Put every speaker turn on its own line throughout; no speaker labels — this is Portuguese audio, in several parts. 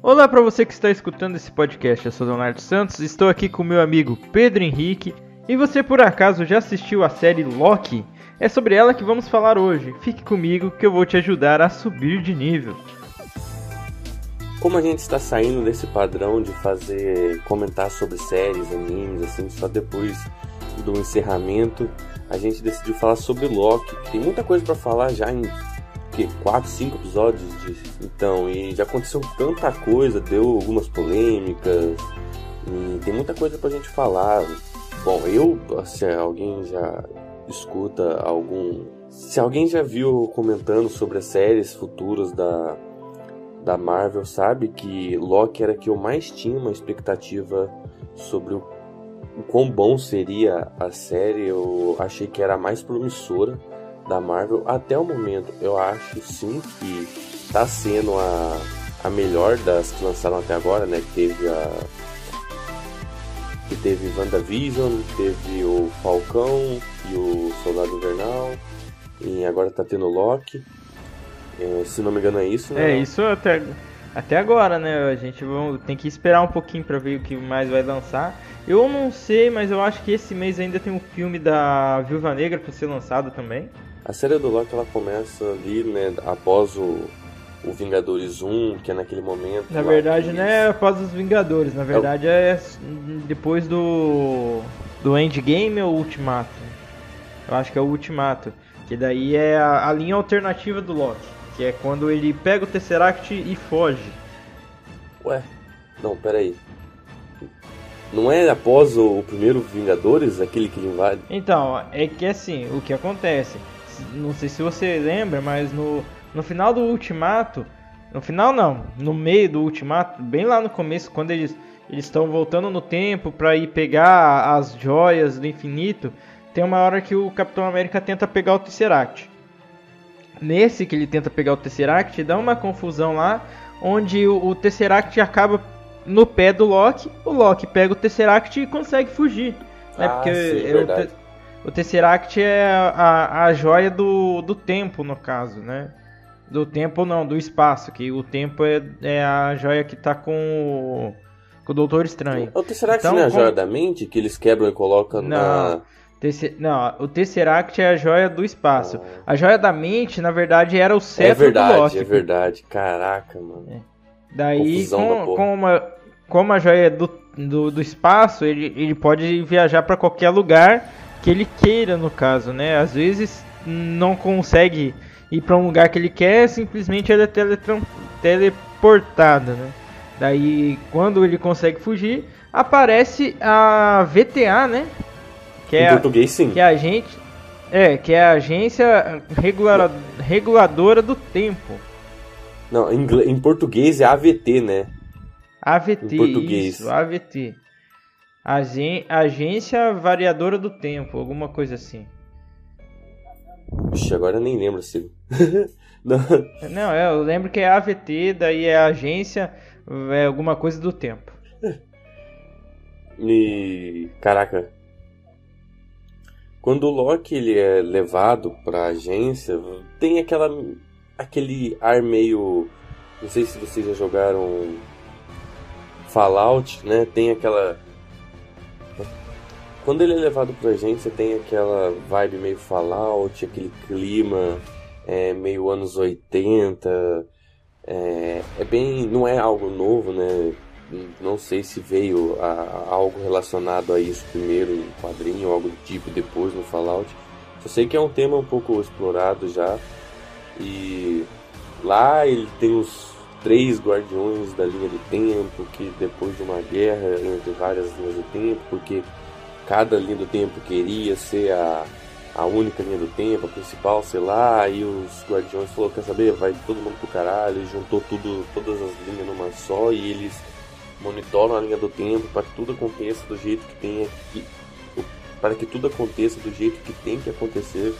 Olá para você que está escutando esse podcast, eu sou Leonardo Santos, estou aqui com meu amigo Pedro Henrique. E você por acaso já assistiu a série Loki? É sobre ela que vamos falar hoje. Fique comigo que eu vou te ajudar a subir de nível.
Como a gente está saindo desse padrão de fazer comentar sobre séries, animes, assim, só depois do encerramento, a gente decidiu falar sobre Loki. Tem muita coisa para falar já em que, 4, 5 episódios de... Então, e já aconteceu tanta coisa, deu algumas polêmicas, e tem muita coisa pra gente falar. Bom, eu, se alguém já escuta algum. Se alguém já viu comentando sobre as séries futuras da, da Marvel, sabe que Loki era que eu mais tinha uma expectativa sobre o, o quão bom seria a série. Eu achei que era a mais promissora da Marvel até o momento. Eu acho sim que tá sendo a, a melhor das que lançaram até agora, né? Que teve a. Que teve WandaVision, teve o Falcão e o Soldado Invernal. E agora tá tendo Loki. É, se não me engano é isso,
né? É, isso até, até agora, né? A gente tem que esperar um pouquinho para ver o que mais vai lançar. Eu não sei, mas eu acho que esse mês ainda tem um filme da Viúva Negra para ser lançado também.
A série do Loki ela começa ali, né, após o, o Vingadores 1, que é naquele momento.
Na verdade, não é após os Vingadores, na verdade é, é depois do do Endgame ou Ultimato. Eu acho que é o Ultimato, que daí é a, a linha alternativa do Loki, que é quando ele pega o Tesseract e foge.
Ué, não, peraí. Não é após o, o primeiro Vingadores, aquele que ele invade?
Então, é que assim, o que acontece? Não sei se você lembra, mas no, no final do Ultimato, no final não, no meio do Ultimato, bem lá no começo, quando eles eles estão voltando no tempo para ir pegar as joias do infinito, tem uma hora que o Capitão América tenta pegar o Tesseract. Nesse que ele tenta pegar o Tesseract, dá uma confusão lá, onde o, o Tesseract acaba no pé do Loki, o Loki pega o Tesseract e consegue fugir.
Né? Ah, Porque sim,
o Tesseract é a, a joia do, do tempo, no caso, né? Do tempo não, do espaço, que o tempo é, é a joia que tá com o, com o Doutor Estranho.
O Tesseract então, não é a joia da mente que eles quebram e colocam não, na...
Não, o Tesseract é a joia do espaço. Ah. A joia da mente, na verdade, era o cetro é
verdade,
do Loki.
É verdade, caraca, mano. É.
Daí, com, com uma, como a joia é do, do, do espaço, ele, ele pode viajar para qualquer lugar que ele queira, no caso, né? Às vezes não consegue ir para um lugar que ele quer, simplesmente ele é teleportado, né? Daí, quando ele consegue fugir, aparece a VTA, né?
Que é em português, sim.
Que é a gente, é, que é a agência regular, reguladora do tempo.
Não, em, em português é AVT, né?
AVT, em português. isso, AVT. Agência Variadora do Tempo, alguma coisa assim.
Ixi, agora eu nem lembro se.
não. não, eu lembro que é AVT, daí é agência, é alguma coisa do tempo.
E. Caraca. Quando o Loki ele é levado pra agência, tem aquela. aquele ar meio. Não sei se vocês já jogaram Fallout, né? Tem aquela quando ele é levado pra agência, tem aquela vibe meio Fallout, aquele clima é, meio anos 80. É, é, bem. não é algo novo, né? Não sei se veio a, a algo relacionado a isso primeiro em quadrinho algo do tipo depois no Fallout. Só sei que é um tema um pouco explorado já. E lá ele tem os três guardiões da linha do tempo, que depois de uma guerra entre várias linhas do tempo, porque cada linha do tempo queria ser a, a única linha do tempo, a principal, sei lá, aí os guardiões falou, quer saber, vai todo mundo pro caralho, juntou tudo, todas as linhas numa só e eles monitoram a linha do tempo para que tudo aconteça do jeito que tem que, para que tudo aconteça do jeito que tem que acontecer,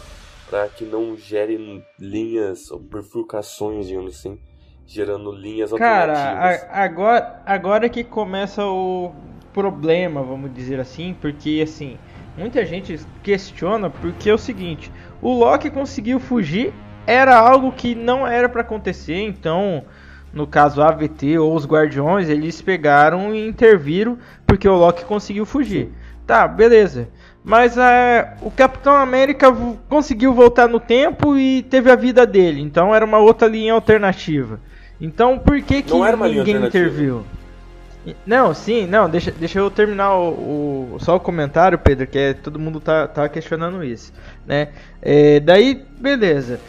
para que não gere linhas ou bifurcações, digamos assim, gerando linhas
Cara, alternativas. Cara, agora, agora que começa o problema, vamos dizer assim, porque assim, muita gente questiona porque é o seguinte, o Loki conseguiu fugir, era algo que não era para acontecer, então no caso a AVT ou os Guardiões, eles pegaram e interviram porque o Loki conseguiu fugir. Tá, beleza. Mas é, o Capitão América conseguiu voltar no tempo e teve a vida dele. Então era uma outra linha alternativa. Então por que, que ninguém interviu? Não, sim, não, deixa, deixa eu terminar o, o, só o comentário, Pedro, que é, todo mundo tá, tá questionando isso, né? É, daí, beleza.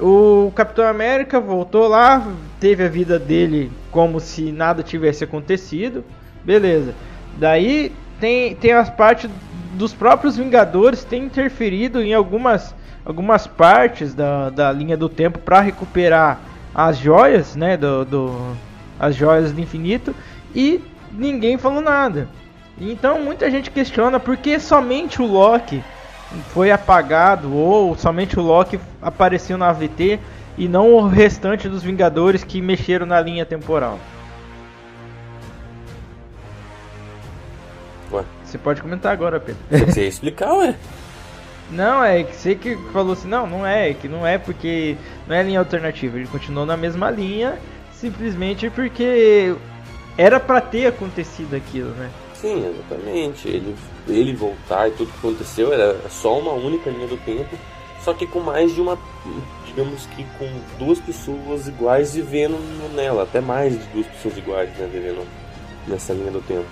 O Capitão América voltou lá, teve a vida dele como se nada tivesse acontecido, beleza. Daí tem, tem as partes dos próprios Vingadores tem interferido em algumas, algumas partes da, da linha do tempo para recuperar as joias, né, do, do, as joias do infinito e ninguém falou nada. Então muita gente questiona por que somente o Loki foi apagado ou somente o Loki apareceu na AVT e não o restante dos Vingadores que mexeram na linha temporal. Ué? Você pode comentar agora, Pedro.
Você ia explicar, ué?
Não, é que você que falou assim, não, não é, que não é porque não é linha alternativa, ele continuou na mesma linha, simplesmente porque era para ter acontecido aquilo, né?
Sim, exatamente. Ele, ele voltar e tudo que aconteceu era só uma única linha do tempo, só que com mais de uma, digamos que com duas pessoas iguais vivendo nela, até mais de duas pessoas iguais, né, vivendo nessa linha do tempo.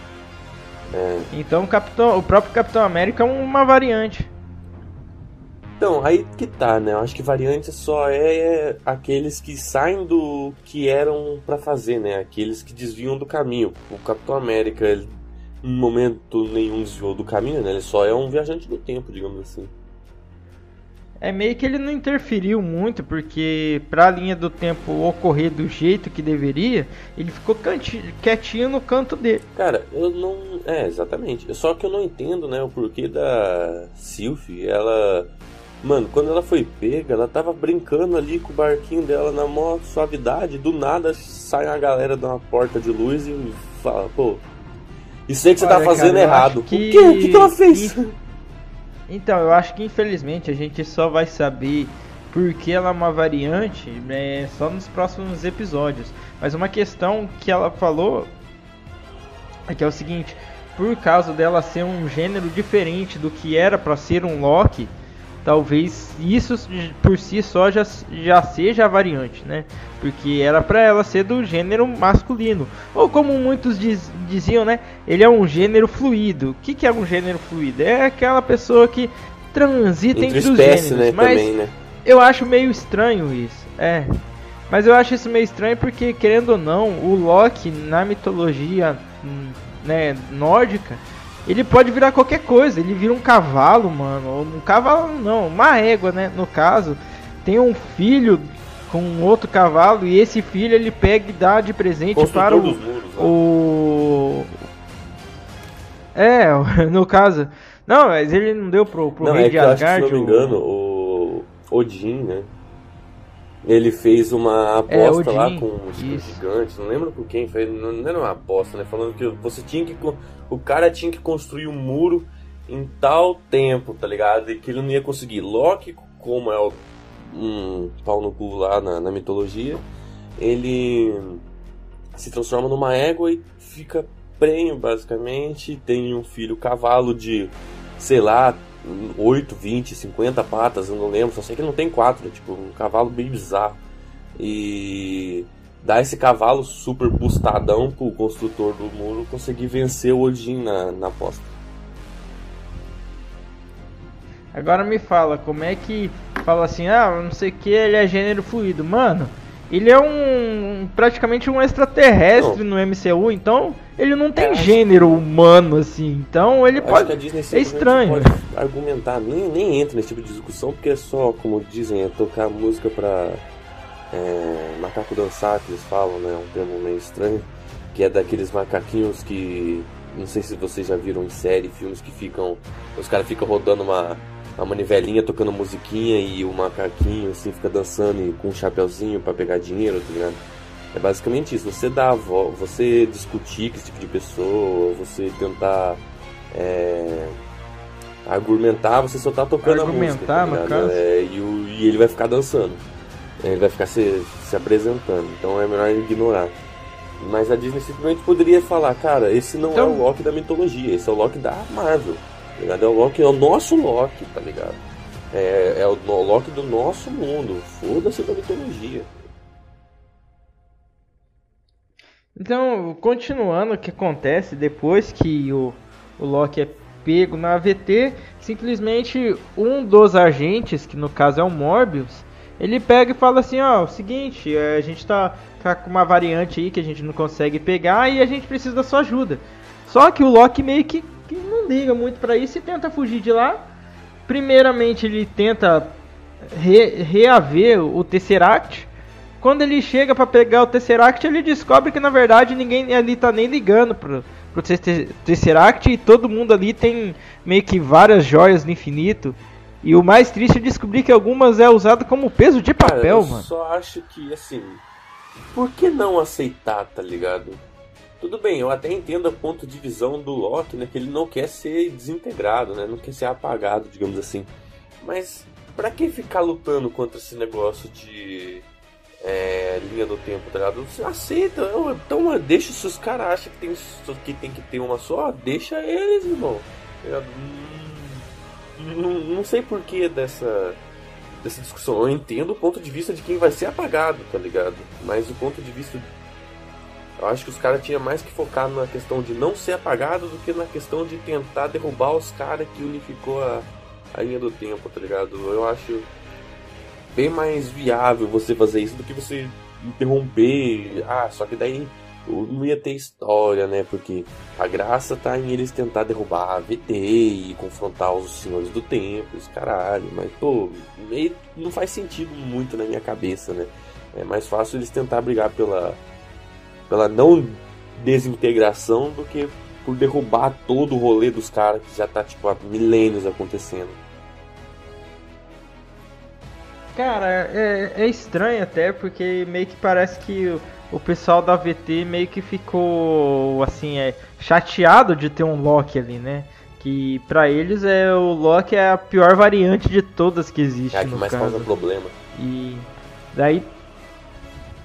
É. Então o, Capitão, o próprio Capitão América é uma variante.
Então, aí que tá, né? Eu acho que variante só é aqueles que saem do que eram para fazer, né? Aqueles que desviam do caminho. O Capitão América, ele, em momento nenhum desviou do caminho, né? Ele só é um viajante do tempo, digamos assim.
É meio que ele não interferiu muito, porque pra linha do tempo ocorrer do jeito que deveria, ele ficou quietinho no canto dele.
Cara, eu não. É, exatamente. Só que eu não entendo, né, o porquê da Sylvie, ela Mano, quando ela foi pega, ela tava brincando ali com o barquinho dela na maior suavidade. Do nada sai a galera de uma porta de luz e fala, pô, isso aí que você tá Olha, tá fazendo cara, errado. Que... O quê? O que, que ela fez?
Então, eu acho que infelizmente a gente só vai saber porque ela é uma variante né, só nos próximos episódios. Mas uma questão que ela falou é que é o seguinte: por causa dela ser um gênero diferente do que era para ser um Loki talvez isso por si só já, já seja a variante, né? Porque era para ela ser do gênero masculino. Ou como muitos diz, diziam, né? Ele é um gênero fluido. O que, que é um gênero fluido? É aquela pessoa que transita entre, entre os espécie, gêneros. Né, mas também, né? eu acho meio estranho isso. É. Mas eu acho isso meio estranho porque, querendo ou não, o Loki na mitologia hum, né, nórdica ele pode virar qualquer coisa. Ele vira um cavalo, mano. Um cavalo não, uma égua, né? No caso, tem um filho com outro cavalo e esse filho ele pega e dá de presente Construtor para o, muros, né? o é, no caso, não, mas ele não deu pro, pro
não, rei é de Asgard. Se não me engano, o Odin, né? Ele fez uma é, aposta é, lá com os gigantes, não lembro com quem, foi, não era uma aposta, né? Falando que você tinha que. O cara tinha que construir um muro em tal tempo, tá ligado? E que ele não ia conseguir. Loki, como é o, um pau no cu lá na, na mitologia, ele se transforma numa égua e fica prenho, basicamente. Tem um filho cavalo de, sei lá, 8, 20, 50 patas, eu não lembro, só sei que ele não tem quatro, é tipo um cavalo bem bizarro. E dá esse cavalo super bustadão pro construtor do muro conseguir vencer o Odin na, na aposta.
Agora me fala, como é que fala assim, ah, não sei o que, ele é gênero fluido. Mano, ele é um praticamente um extraterrestre não. no MCU, então ele não tem é, gênero humano assim. Então ele pode é estranho.
Pode argumentar, nem, nem entra nesse tipo de discussão porque é só, como dizem, é tocar música para é, macaco dançar que eles falam, né? Um termo meio estranho, que é daqueles macaquinhos que não sei se vocês já viram em série, filmes que ficam os caras ficam rodando uma a manivelinha tocando musiquinha e o macaquinho assim fica dançando e com um chapeuzinho para pegar dinheiro, tá ligado? É basicamente isso. Você dá você discutir com esse tipo de pessoa, você tentar é, argumentar, você só tá tocando a música. Tá
no?
É, e, o, e ele vai ficar dançando. Ele vai ficar se, se apresentando, então é melhor ignorar. Mas a Disney simplesmente poderia falar, cara, esse não então... é o Loki da mitologia, esse é o Loki da Marvel. Tá ligado? É o Loki, é o nosso Loki, tá ligado? É, é o Loki do nosso mundo. Foda-se da mitologia.
Então, continuando, o que acontece depois que o, o Loki é pego na AVT, simplesmente um dos agentes, que no caso é o Morbius, ele pega e fala assim, ó, o seguinte, é, a gente tá, tá com uma variante aí que a gente não consegue pegar e a gente precisa da sua ajuda. Só que o Loki meio que, que não liga muito para isso e tenta fugir de lá. Primeiramente ele tenta re, reaver o Tesseract, quando ele chega para pegar o Tesseract, ele descobre que na verdade ninguém ali tá nem ligando pro, pro Tesseract e todo mundo ali tem meio que várias joias do infinito. E o mais triste é descobrir que algumas é usado como peso de papel, Cara, eu mano. Eu
só acho que assim, por que não aceitar, tá ligado? Tudo bem, eu até entendo o ponto de visão do Loki, né, que ele não quer ser desintegrado, né, não quer ser apagado, digamos assim. Mas para que ficar lutando contra esse negócio de é, linha do tempo, tá ligado? Aceita, então deixa se os caras acham que tem, que tem que ter uma só, deixa eles, irmão. Tá não, não, não sei porquê dessa, dessa discussão. Eu entendo o ponto de vista de quem vai ser apagado, tá ligado? Mas o ponto de vista. Eu acho que os caras tinham mais que focar na questão de não ser apagado do que na questão de tentar derrubar os caras que unificou a, a linha do tempo, tá ligado? Eu acho bem mais viável você fazer isso do que você interromper. Ah, só que daí não ia ter história, né? Porque a graça tá em eles tentar derrubar a VT e confrontar os senhores do tempo, os caralho. Mas, pô, não faz sentido muito na minha cabeça, né? É mais fácil eles tentar brigar pela, pela não desintegração do que por derrubar todo o rolê dos caras que já tá, tipo, há milênios acontecendo.
Cara, é, é estranho até, porque meio que parece que o, o pessoal da VT meio que ficou, assim, é, chateado de ter um Loki ali, né? Que pra eles é o Loki é a pior variante de todas que existe. É
a que mais caso. causa problema.
E daí.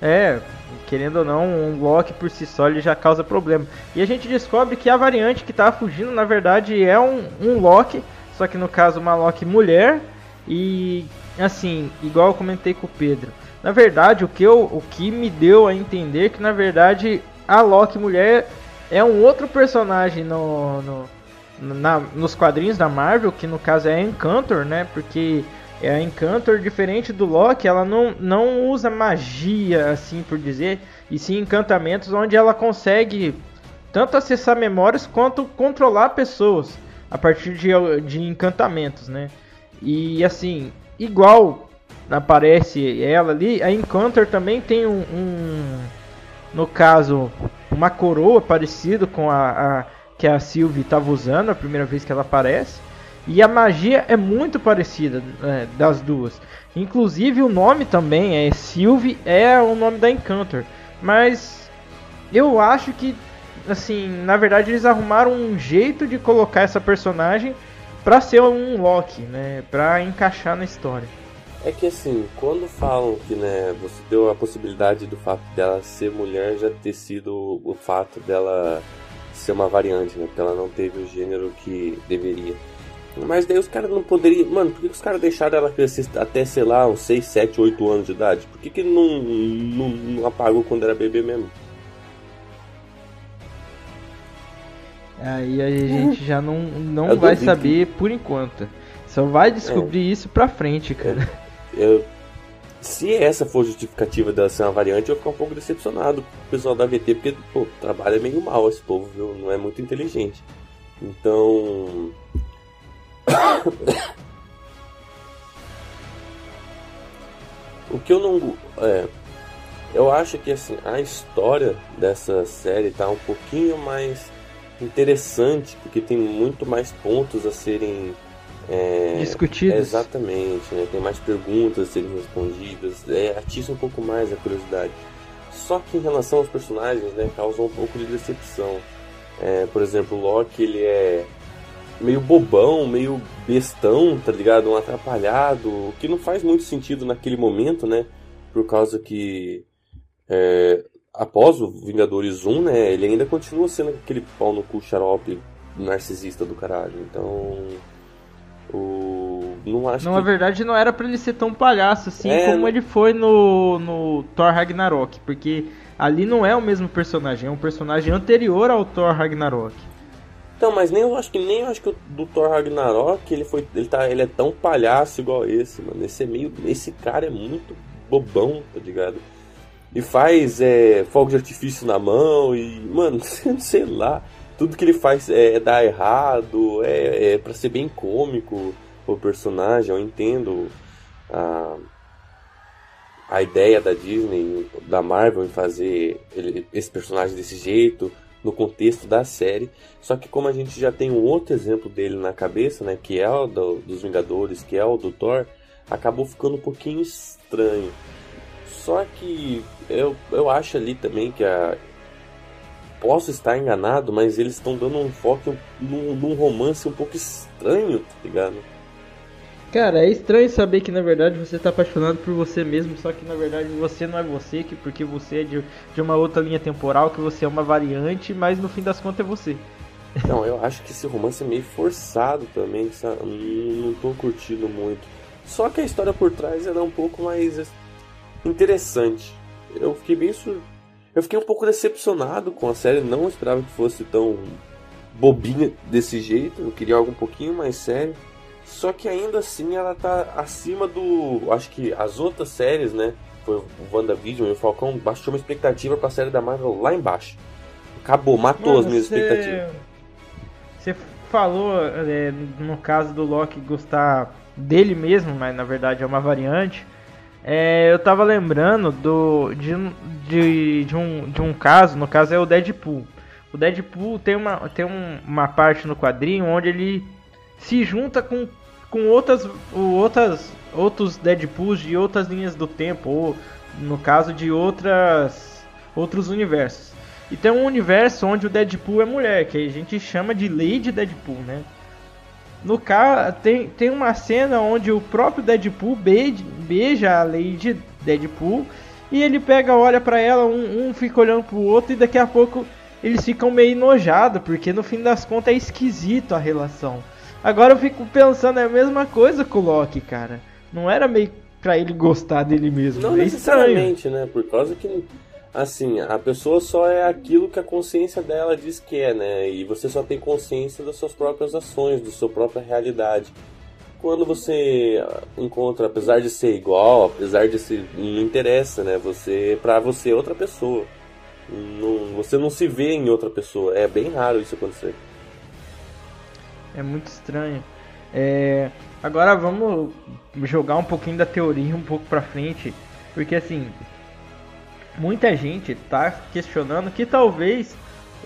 É, querendo ou não, um Loki por si só ele já causa problema. E a gente descobre que a variante que tá fugindo, na verdade, é um, um Loki, só que no caso uma Loki mulher. E assim, igual eu comentei com o Pedro. Na verdade, o que, eu, o que me deu a entender que na verdade a Loki mulher é um outro personagem no, no na, nos quadrinhos da Marvel, que no caso é a Encantor, né? Porque é a Encantor, diferente do Loki, ela não, não usa magia, assim por dizer, e sim encantamentos onde ela consegue tanto acessar memórias quanto controlar pessoas a partir de, de encantamentos, né? E assim, igual aparece ela ali, a Encounter também tem um, um no caso, uma coroa parecido com a, a que a Sylvie estava usando a primeira vez que ela aparece. E a magia é muito parecida é, das duas. Inclusive o nome também é Sylvie, é o nome da Encounter. Mas eu acho que, assim, na verdade eles arrumaram um jeito de colocar essa personagem para ser um Loki, né? Para encaixar na história.
É que assim, quando falam que né, você deu a possibilidade do fato dela ser mulher já ter sido o fato dela ser uma variante, né? Porque ela não teve o gênero que deveria. Mas daí os caras não poderiam. Mano, por que os caras deixaram ela crescer até, sei lá, uns 6, 7, 8 anos de idade? Por que, que não, não, não apagou quando era bebê mesmo?
Aí a gente já não, não vai saber por enquanto. Só vai descobrir é. isso pra frente, cara.
É. Eu, se essa for justificativa dela ser uma variante, eu vou ficar um pouco decepcionado com o pessoal da VT, porque pô, trabalha meio mal esse povo, viu? Não é muito inteligente. Então. o que eu não. É, eu acho que assim, a história dessa série tá um pouquinho mais interessante, porque tem muito mais pontos a serem
é, discutidos.
Exatamente, né? tem mais perguntas a serem respondidas, é, atiça um pouco mais a curiosidade. Só que em relação aos personagens, né, causa um pouco de decepção. É, por exemplo, o Loki ele é meio bobão, meio bestão, tá ligado? Um atrapalhado, o que não faz muito sentido naquele momento, né? por causa que é, após o Vingadores 1, né, ele ainda continua sendo aquele pau no cu xarope narcisista do caralho. Então, o não acho
Não,
que...
na verdade não era para ele ser tão palhaço assim
É,
como
né?
ele foi no, no Thor Ragnarok, porque ali não é o mesmo personagem, é um personagem anterior ao Thor Ragnarok.
Então, mas nem eu acho que nem eu acho que o do Thor Ragnarok ele foi ele tá ele é tão palhaço igual esse, mano. Esse é meio esse cara é muito bobão, tá ligado? E faz é, fogo de artifício na mão e, mano, sei lá, tudo que ele faz é, dar errado, é, é para ser bem cômico o personagem, eu entendo a, a ideia da Disney, da Marvel em fazer ele- esse personagem desse jeito no contexto da série. Só que como a gente já tem um outro exemplo dele na cabeça, né, que é o do- dos Vingadores, que é o do Thor, acabou ficando um pouquinho estranho. Só que eu, eu acho ali também que a. Posso estar enganado, mas eles estão dando um foco num, num romance um pouco estranho, tá ligado?
Cara, é estranho saber que na verdade você tá apaixonado por você mesmo, só que na verdade você não é você, que porque você é de, de uma outra linha temporal, que você é uma variante, mas no fim das contas é você.
Não, eu acho que esse romance é meio forçado também, sabe? Não, não tô curtindo muito. Só que a história por trás era um pouco mais interessante. Eu fiquei bem sur... Eu fiquei um pouco decepcionado com a série, não esperava que fosse tão bobinha desse jeito. Eu queria algo um pouquinho mais sério. Só que ainda assim ela tá acima do. Acho que as outras séries, né? Foi o WandaVision e o Falcão baixou uma expectativa pra série da Marvel lá embaixo. Acabou, matou as minhas expectativas.
Você falou, é, no caso do Loki, gostar dele mesmo, mas na verdade é uma variante. É, eu tava lembrando do, de, de, de, um, de um caso, no caso é o Deadpool. O Deadpool tem uma, tem um- uma parte no quadrinho onde ele se junta com, com outras, outras, outros Deadpools de outras linhas do tempo, ou no caso de outras, outros universos. E tem um universo onde o Deadpool é mulher, que a gente chama de Lady Deadpool, né? No caso, tem, tem uma cena onde o próprio Deadpool beija, beija a Lady Deadpool e ele pega, olha pra ela, um, um fica olhando pro outro e daqui a pouco eles ficam meio enojados, porque no fim das contas é esquisito a relação. Agora eu fico pensando, é a mesma coisa com o Loki, cara. Não era meio pra ele gostar dele mesmo.
Não
é estranho.
necessariamente, né? Por causa que, assim, a pessoa só é aquilo que a consciência dela diz que é, né? E você só tem consciência das suas próprias ações, da sua própria realidade. Quando você encontra, apesar de ser igual, apesar de ser. Não interessa, né? Você. Pra você é outra pessoa. Não, você não se vê em outra pessoa. É bem raro isso acontecer.
É muito estranho. É, Agora vamos jogar um pouquinho da teoria um pouco pra frente, porque assim, muita gente tá questionando que talvez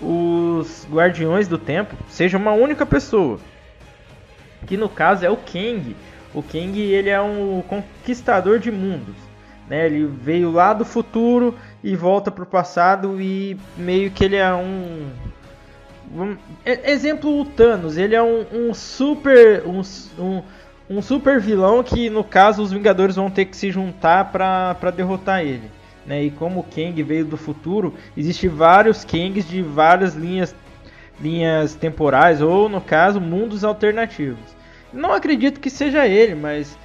os Guardiões do Tempo sejam uma única pessoa. Que no caso é o Kang. O Kang ele é um conquistador de mundos. Né? Ele veio lá do futuro e volta pro passado e meio que ele é um Exemplo o Thanos, ele é um, um super um, um, um super vilão que no caso os Vingadores vão ter que se juntar pra derrotar ele, né? E como o Kang veio do futuro, existe vários Kangs de várias linhas linhas temporais ou no caso mundos alternativos. Não acredito que seja ele, mas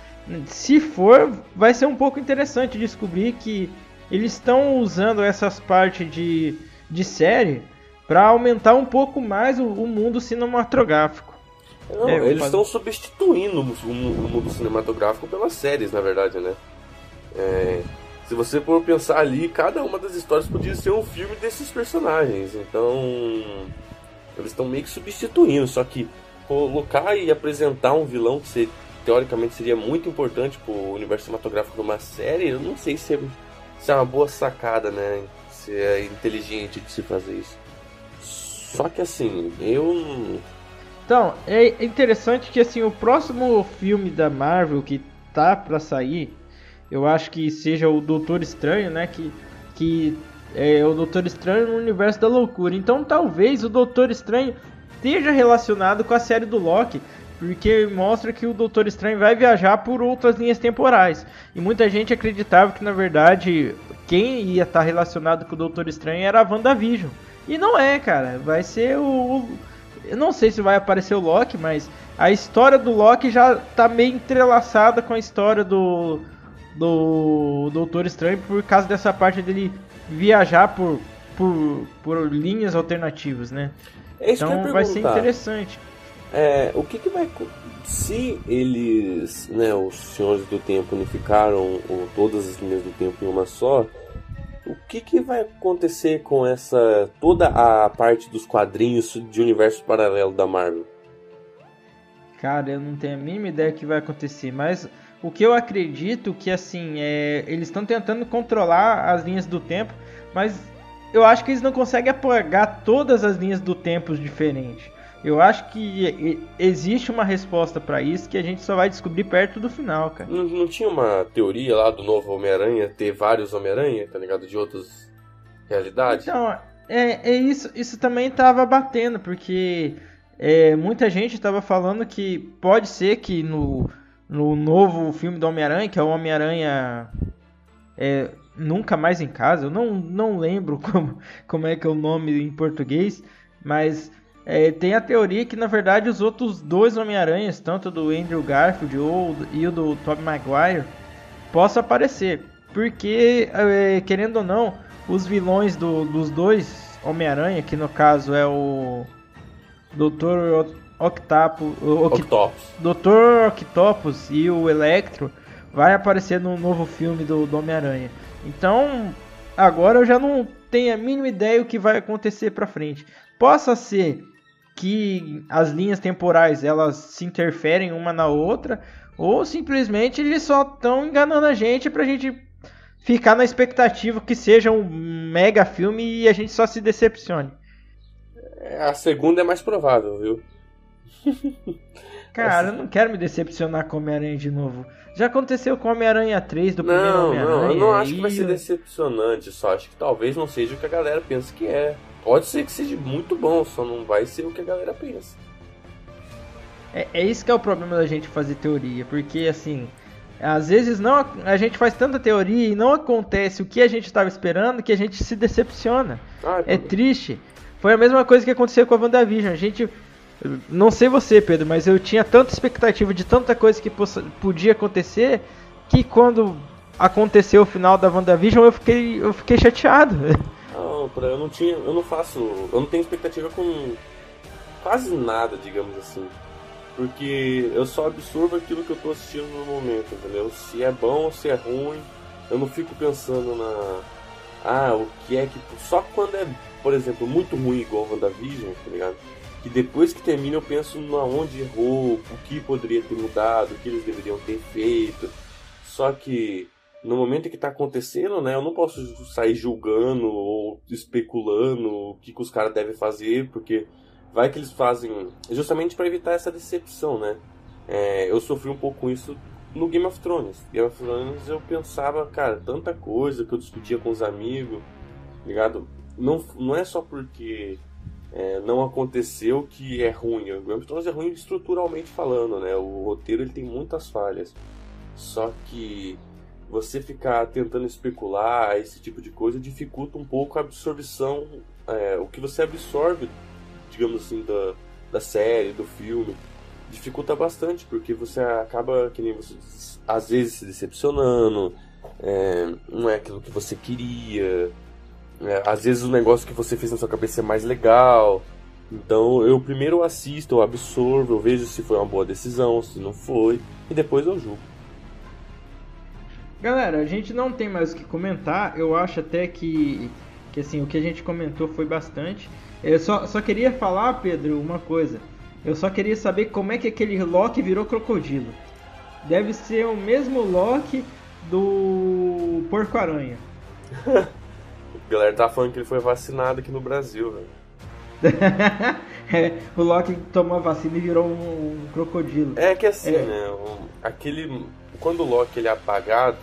se for, vai ser um pouco interessante descobrir que eles estão usando essas partes de, de série para aumentar um pouco mais o, o mundo cinematográfico.
Não,
É,
eles estão substituindo o mu- o mundo cinematográfico pelas séries, na verdade, né? É, se você for pensar ali, cada uma das histórias podia ser um filme desses personagens. Então, eles estão meio que substituindo. Só que colocar e apresentar um vilão que se- teoricamente seria muito importante pro universo cinematográfico de uma série, eu não sei se é, se é uma boa sacada, né? Se é inteligente de se fazer isso. Só que assim, eu
Então, é interessante que assim, o próximo filme da Marvel que tá pra sair, eu acho que seja o Doutor Estranho, né, que que é o Doutor Estranho no universo da loucura. Então, talvez o Doutor Estranho esteja relacionado com a série do Loki, porque mostra que o Doutor Estranho vai viajar por outras linhas temporais. E muita gente acreditava que, na verdade, quem ia estar relacionado com o Doutor Estranho era a WandaVision. E não é, cara. Vai ser o. Eu não sei se vai aparecer o Loki, mas a história do Loki já tá meio entrelaçada com a história do. Do Doutor Estranho por causa dessa parte dele viajar por, por, por linhas alternativas, né?
É
então vai ser interessante.
É, o que, que vai. Se eles, né, os senhores do tempo unificaram todas as linhas do tempo em uma só, o que, que vai acontecer com essa. toda a parte dos quadrinhos de universo paralelo da Marvel?
Cara, eu não tenho a mínima ideia que vai acontecer, mas o que eu acredito que assim, é, eles estão tentando controlar as linhas do tempo, mas eu acho que eles não conseguem apagar todas as linhas do tempo diferentes. Eu acho que existe uma resposta para isso que a gente só vai descobrir perto do final, cara.
Não, não tinha uma teoria lá do novo Homem-Aranha ter vários Homem-Aranha, tá ligado? De outras realidades?
Então, é, é isso, isso também tava batendo, porque é, muita gente tava falando que pode ser que no, no novo filme do Homem-Aranha, que é o Homem-Aranha é, Nunca Mais em Casa, eu não, não lembro como, como é que é o nome em português, mas é, tem a teoria que na verdade os outros dois Homem-Aranhas, tanto do Andrew Garfield ou, e o do Tobey Maguire, possam aparecer. Porque, é, querendo ou não, os vilões do, dos dois Homem-Aranha, que no caso é o Dr. Octapo,
Octopus.
Dr. Octopus e o Electro, vai aparecer no novo filme do, do Homem-Aranha. Então, agora eu já não tenho a mínima ideia o que vai acontecer pra frente. Possa ser que as linhas temporais elas se interferem uma na outra, ou simplesmente eles só estão enganando a gente pra gente ficar na expectativa que seja um mega filme e a gente só se decepcione.
A segunda é mais provável, viu?
Cara, eu não quero me decepcionar com Homem-Aranha de novo. Já aconteceu com Homem-Aranha 3 do primeiro Homem-Aranha.
Não, eu não acho que vai ser decepcionante, só acho que talvez não seja o que a galera pensa que é. Pode ser que seja muito bom, só não vai ser o que a galera pensa.
É, é isso que é o problema da gente fazer teoria, porque assim, às vezes não a gente faz tanta teoria e não acontece o que a gente estava esperando que a gente se decepciona. Ah, é, é triste. Foi a mesma coisa que aconteceu com a WandaVision. A gente. Não sei você, Pedro, mas eu tinha tanta expectativa de tanta coisa que podia acontecer que quando aconteceu o final da WandaVision eu fiquei, eu fiquei chateado.
Não, eu não tinha. Eu não faço. Eu não tenho expectativa com quase nada, digamos assim. Porque eu só absorvo aquilo que eu tô assistindo no momento, entendeu? Se é bom ou se é ruim, eu não fico pensando na. Ah, o que é que. Só quando é, por exemplo, muito ruim igual WandaVision, tá ligado? Que depois que termina eu penso na onde errou, o que poderia ter mudado, o que eles deveriam ter feito. Só que no momento que está acontecendo, né, eu não posso sair julgando ou especulando o que, que os caras devem fazer, porque vai que eles fazem justamente para evitar essa decepção, né? É, eu sofri um pouco com isso no Game of Thrones. Game of Thrones eu pensava, cara, tanta coisa que eu discutia com os amigos, ligado? Não, não é só porque é, não aconteceu que é ruim. O Game of Thrones é ruim estruturalmente falando, né? O roteiro ele tem muitas falhas. Só que você ficar tentando especular esse tipo de coisa dificulta um pouco a absorção, é, o que você absorve, digamos assim, da, da série, do filme, dificulta bastante, porque você acaba, que nem você às vezes se decepcionando, é, não é aquilo que você queria, é, às vezes o negócio que você fez na sua cabeça é mais legal. Então eu primeiro assisto, eu absorvo, eu vejo se foi uma boa decisão, se não foi, e depois eu julgo.
Galera, a gente não tem mais o que comentar. Eu acho até que, que assim, o que a gente comentou foi bastante. Eu só, só queria falar, Pedro, uma coisa. Eu só queria saber como é que aquele Loki virou crocodilo. Deve ser o mesmo Loki do Porco-Aranha.
a galera tá falando que ele foi vacinado aqui no Brasil, velho.
é, o Loki tomou a vacina e virou um, um crocodilo.
É que assim, é. né? Um, aquele quando o Loki ele é apagado,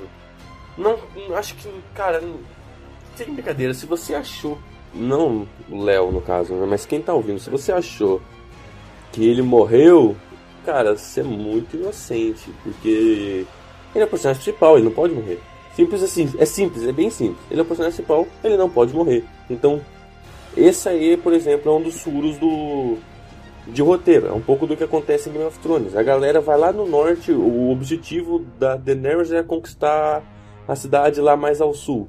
não, acho que, cara, sem brincadeira, se você achou, não o Léo no caso, né, mas quem tá ouvindo, se você achou que ele morreu, cara, ser muito inocente, porque ele é o personagem principal, ele não pode morrer. Simples assim, é simples, é bem simples. Ele é o personagem principal, ele não pode morrer. Então, esse aí, por exemplo, é um dos furos do de roteiro. É um pouco do que acontece em Game of Thrones. A galera vai lá no norte, o objetivo da Daenerys é conquistar a cidade lá mais ao sul.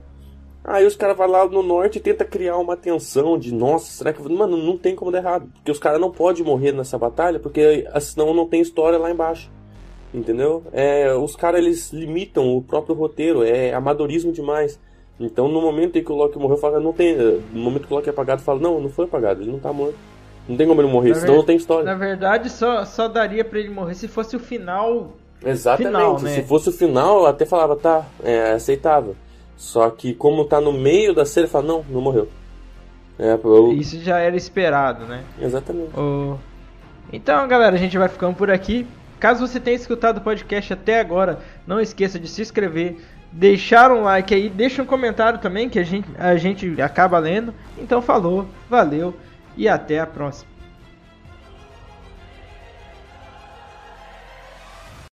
Aí os caras vão lá no norte e tenta criar uma tensão de nossa, será que. Mano, não tem como dar errado. Porque os caras não podem morrer nessa batalha, porque senão não tem história lá embaixo. Entendeu? É, os caras eles limitam o próprio roteiro, é amadorismo demais. Então no momento em que o Loki morreu, fala, não tem. No momento que o Loki é apagado, fala, não, não foi apagado, ele não tá morto. Não tem como ele morrer, na senão ver... não tem história.
Na verdade, só, só daria para ele morrer se fosse o final.
Exatamente. Final, né? Se fosse o final, até falava, tá, é aceitável. Só que como tá no meio da série, fala, não, não morreu.
É, eu... Isso já era esperado, né?
Exatamente.
O... Então, galera, a gente vai ficando por aqui. Caso você tenha escutado o podcast até agora, não esqueça de se inscrever, deixar um like aí, deixa um comentário também que a gente, a gente acaba lendo. Então falou, valeu e até a próxima.